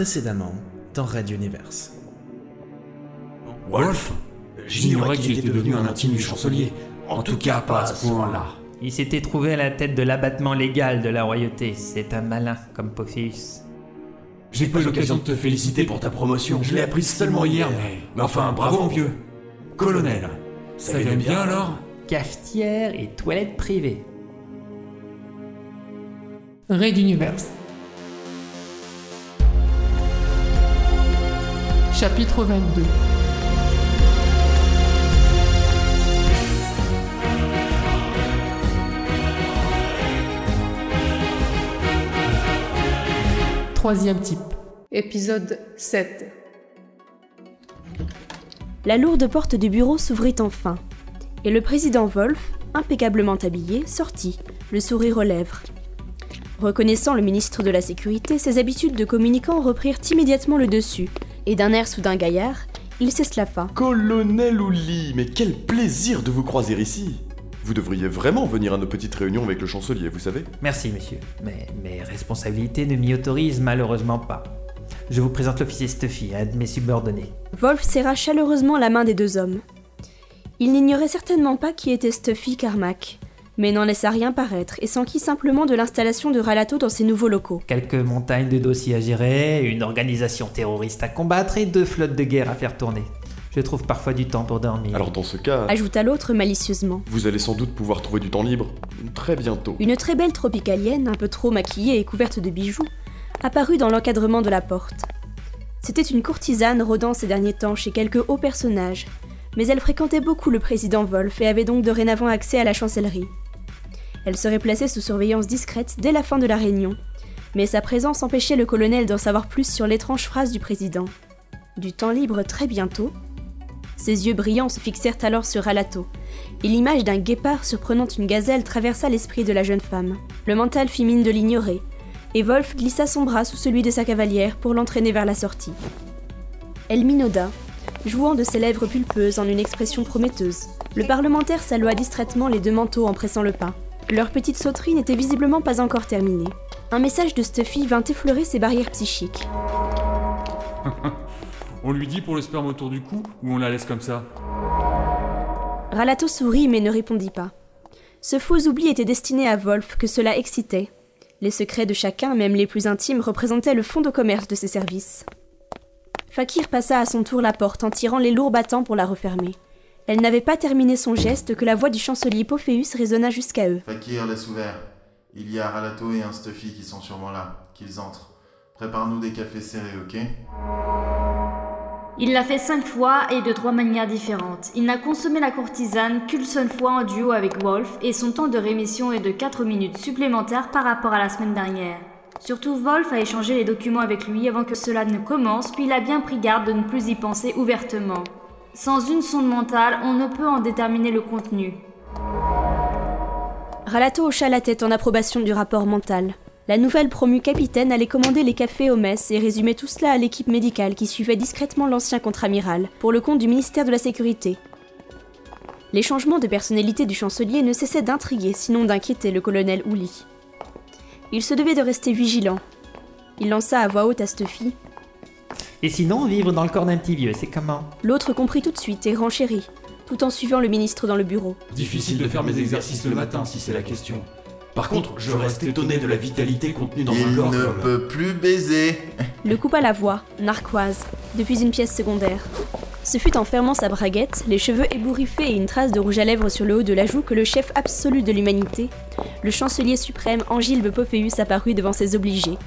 précédemment dans Red Universe. Wolf J'ignorais qu'il était devenu un intime du chancelier. En tout cas, pas à ce point-là. Il s'était trouvé à la tête de l'abattement légal de la royauté. C'est un malin comme Pophéus. J'ai pas eu l'occasion de te féliciter pour ta promotion. Je l'ai apprise seulement hier, mais... Mais enfin, bravo mon vieux. Colonel, ça vient bien alors? Cafetière et toilette privée. Raid Universe. Chapitre 22 Troisième type. Épisode 7 La lourde porte du bureau s'ouvrit enfin, et le président Wolf, impeccablement habillé, sortit, le sourire aux lèvres. Reconnaissant le ministre de la Sécurité, ses habitudes de communicant reprirent immédiatement le dessus, et d'un air soudain gaillard, il s'esclaffa. Colonel Ouli, mais quel plaisir de vous croiser ici Vous devriez vraiment venir à nos petites réunions avec le chancelier, vous savez Merci, monsieur. Mais mes responsabilités ne m'y autorisent malheureusement pas. Je vous présente l'officier Stuffy, un de mes subordonnés. Wolf serra chaleureusement la main des deux hommes. Il n'ignorait certainement pas qui était Stuffy Carmack, mais n'en laissa rien paraître et s'enquit simplement de l'installation de Ralato dans ses nouveaux locaux. Quelques montagnes de dossiers à gérer, une organisation terroriste à combattre et deux flottes de guerre à faire tourner. Je trouve parfois du temps pour dormir. Alors dans ce cas, Ajouta l'autre malicieusement. vous allez sans doute pouvoir trouver du temps libre très bientôt. Une très belle tropicalienne, un peu trop maquillée et couverte de bijoux, apparut dans l'encadrement de la porte. C'était une courtisane rôdant ces derniers temps chez quelques hauts personnages, mais elle fréquentait beaucoup le président Wolf et avait donc dorénavant accès à la chancellerie. Elle serait placée sous surveillance discrète dès la fin de la réunion, mais sa présence empêchait le colonel d'en savoir plus sur l'étrange phrase du président. Du temps libre très bientôt Ses yeux brillants se fixèrent alors sur Alato, et l'image d'un guépard surprenant une gazelle traversa l'esprit de la jeune femme. Le mental fit mine de l'ignorer, et Wolf glissa son bras sous celui de sa cavalière pour l'entraîner vers la sortie. Elle minauda, jouant de ses lèvres pulpeuses en une expression prometteuse. Le parlementaire salua distraitement les deux manteaux en pressant le pas. Leur petite sauterie n'était visiblement pas encore terminée. Un message de Stuffy vint effleurer ses barrières psychiques. On lui dit pour le sperme autour du cou ou on la laisse comme ça? Ralato sourit mais ne répondit pas. Ce faux oubli était destiné à Wolf que cela excitait. Les secrets de chacun, même les plus intimes, représentaient le fond de commerce de ses services. Fakir passa à son tour la porte en tirant les lourds battants pour la refermer. Elle n'avait pas terminé son geste que la voix du chancelier Pophéus résonna jusqu'à eux. Fakir laisse ouvert. Il y a Ralato et un Stuffy qui sont sûrement là. Qu'ils entrent. Prépare-nous des cafés serrés, ok? Il l'a fait cinq fois et de trois manières différentes. Il n'a consommé la courtisane qu'une seule fois en duo avec Wolf et son temps de rémission est de 4 minutes supplémentaires par rapport à la semaine dernière. Surtout, Wolf a échangé les documents avec lui avant que cela ne commence, puis il a bien pris garde de ne plus y penser ouvertement. Sans une sonde mentale, on ne peut en déterminer le contenu. Ralato hocha la tête en approbation du rapport mental. La nouvelle promue capitaine allait commander les cafés aux messes et résumer tout cela à l'équipe médicale qui suivait discrètement l'ancien contre-amiral, pour le compte du ministère de la Sécurité. Les changements de personnalité du chancelier ne cessaient d'intriguer, sinon d'inquiéter le colonel Ouli. Il se devait de rester vigilant. Il lança à voix haute à Stuffy. Et sinon, vivre dans le corps d'un petit vieux, c'est comment L'autre comprit tout de suite et renchérit, tout en suivant le ministre dans le bureau. Difficile de faire mes exercices le matin si c'est la question. Par contre, je reste étonné de la vitalité contenue dans un Il corps ne comme... peut plus baiser. Le coupa la voix, narquoise, depuis une pièce secondaire. Ce fut en fermant sa braguette, les cheveux ébouriffés et une trace de rouge à lèvres sur le haut de la joue que le chef absolu de l'humanité, le chancelier suprême Angilbe Pophéus apparut devant ses obligés.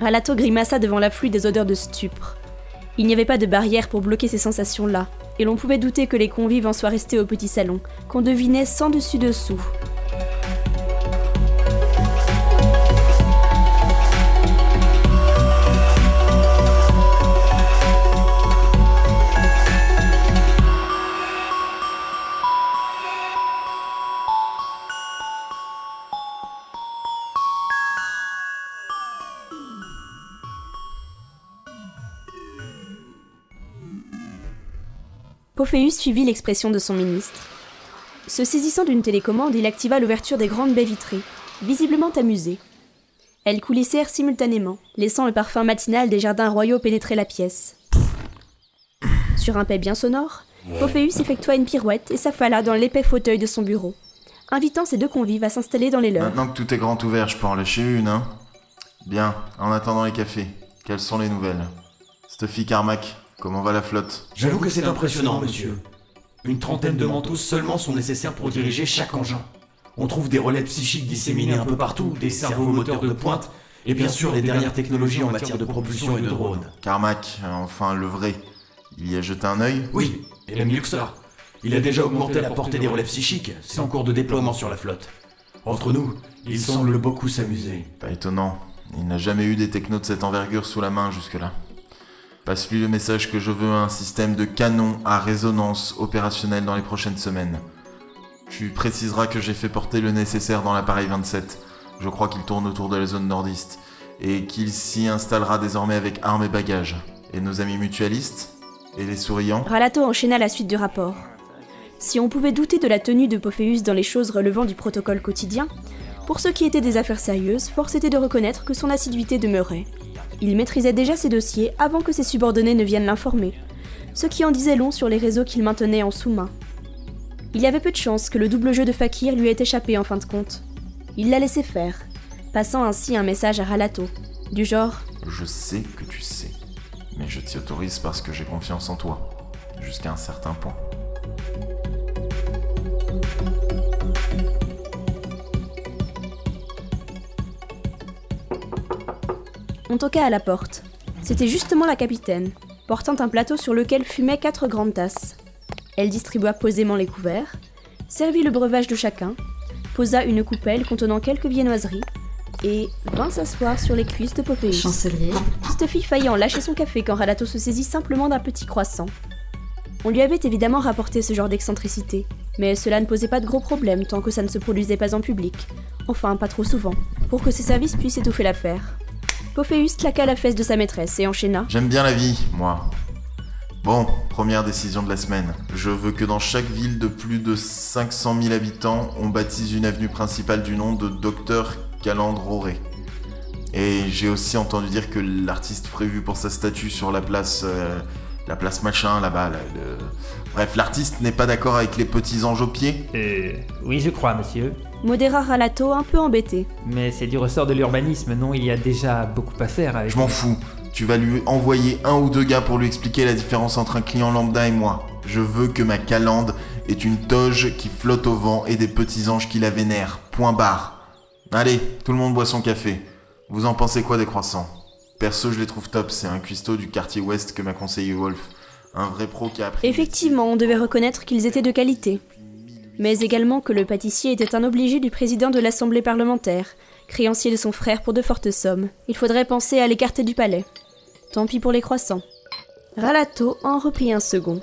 Ralato grimaça devant l'afflux des odeurs de stupre. Il n'y avait pas de barrière pour bloquer ces sensations-là, et l'on pouvait douter que les convives en soient restés au petit salon, qu'on devinait sans dessus-dessous. Pophéus suivit l'expression de son ministre. Se saisissant d'une télécommande, il activa l'ouverture des grandes baies vitrées, visiblement amusé. Elles coulissèrent simultanément, laissant le parfum matinal des jardins royaux pénétrer la pièce. Sur un paix bien sonore, Pophéus effectua une pirouette et s'affala dans l'épais fauteuil de son bureau, invitant ses deux convives à s'installer dans les leurs. Maintenant que tout est grand ouvert, je peux en lâcher une, hein? Bien, en attendant les cafés, quelles sont les nouvelles? Stuffy Carmack, comment va la flotte? J'avoue que c'est impressionnant, monsieur. Une trentaine de manteaux seulement sont nécessaires pour diriger chaque engin. On trouve des relais psychiques disséminés un peu partout, des cerveaux moteurs de pointe, et bien sûr les dernières technologies en matière de propulsion et de drones. Carmack, enfin le vrai. Il y a jeté un œil? Oui, et même mieux que ça. Il a déjà augmenté la portée des relais psychiques, c'est en cours de déploiement sur la flotte. Entre nous, il semble beaucoup s'amuser. Pas étonnant. Il n'a jamais eu des technos de cette envergure sous la main jusque-là. Passe-lui le message que je veux un système de canon à résonance opérationnel dans les prochaines semaines. Tu préciseras que j'ai fait porter le nécessaire dans l'appareil 27. Je crois qu'il tourne autour de la zone nordiste. Et qu'il s'y installera désormais avec armes et bagages. Et nos amis mutualistes Et les souriants? Ralato enchaîna la suite du rapport. Si on pouvait douter de la tenue de Pophéus dans les choses relevant du protocole quotidien, pour ce qui était des affaires sérieuses, force était de reconnaître que son assiduité demeurait. Il maîtrisait déjà ses dossiers avant que ses subordonnés ne viennent l'informer, ce qui en disait long sur les réseaux qu'il maintenait en sous-main. Il avait peu de chance que le double jeu de Fakir lui ait échappé en fin de compte. Il l'a laissé faire, passant ainsi un message à Ralato, du genre Je sais que tu sais. Mais je t'y autorise parce que j'ai confiance en toi. Jusqu'à un certain point. On toqua à la porte. C'était justement la capitaine, portant un plateau sur lequel fumaient quatre grandes tasses. Elle distribua posément les couverts, servit le breuvage de chacun, posa une coupelle contenant quelques viennoiseries et vint s'asseoir sur les cuisses de Pophéus. Chancelier. Stuffy faillit en lâcher son café quand Ralato se saisit simplement d'un petit croissant. On lui avait évidemment rapporté ce genre d'excentricité, mais cela ne posait pas de gros problèmes tant que ça ne se produisait pas en public. Enfin, pas trop souvent, pour que ses services puissent étouffer l'affaire. Pophéus claqua la fesse de sa maîtresse et enchaîna. J'aime bien la vie, moi. Bon, première décision de la semaine. Je veux que dans chaque ville de plus de 500 000 habitants, on baptise une avenue principale du nom de Docteur Calandroré. Et j'ai aussi entendu dire que l'artiste prévu pour sa statue sur la place... euh, la place machin là-bas, là, le- Bref, l'artiste n'est pas d'accord avec les petits anges aux pieds Euh. Oui, je crois, monsieur. Modéra Ralato un peu embêté. Mais c'est du ressort de l'urbanisme, non? Il y a déjà beaucoup à faire avec. Je m'en fous. Tu vas lui envoyer un ou deux gars pour lui expliquer la différence entre un client lambda et moi. Je veux que ma calande ait une toge qui flotte au vent et des petits anges qui la vénèrent. Point barre. Allez, tout le monde boit son café. Vous en pensez quoi des croissants? Perso, je les trouve top. C'est un cuistot du quartier ouest que m'a conseillé Wolf. Un vrai pro qui a appris. Effectivement, on devait reconnaître qu'ils étaient de qualité. Mais également que le pâtissier était un obligé du président de l'Assemblée parlementaire, créancier de son frère pour de fortes sommes. Il faudrait penser à l'écarter du palais. Tant pis pour les croissants. Ralato en reprit un second.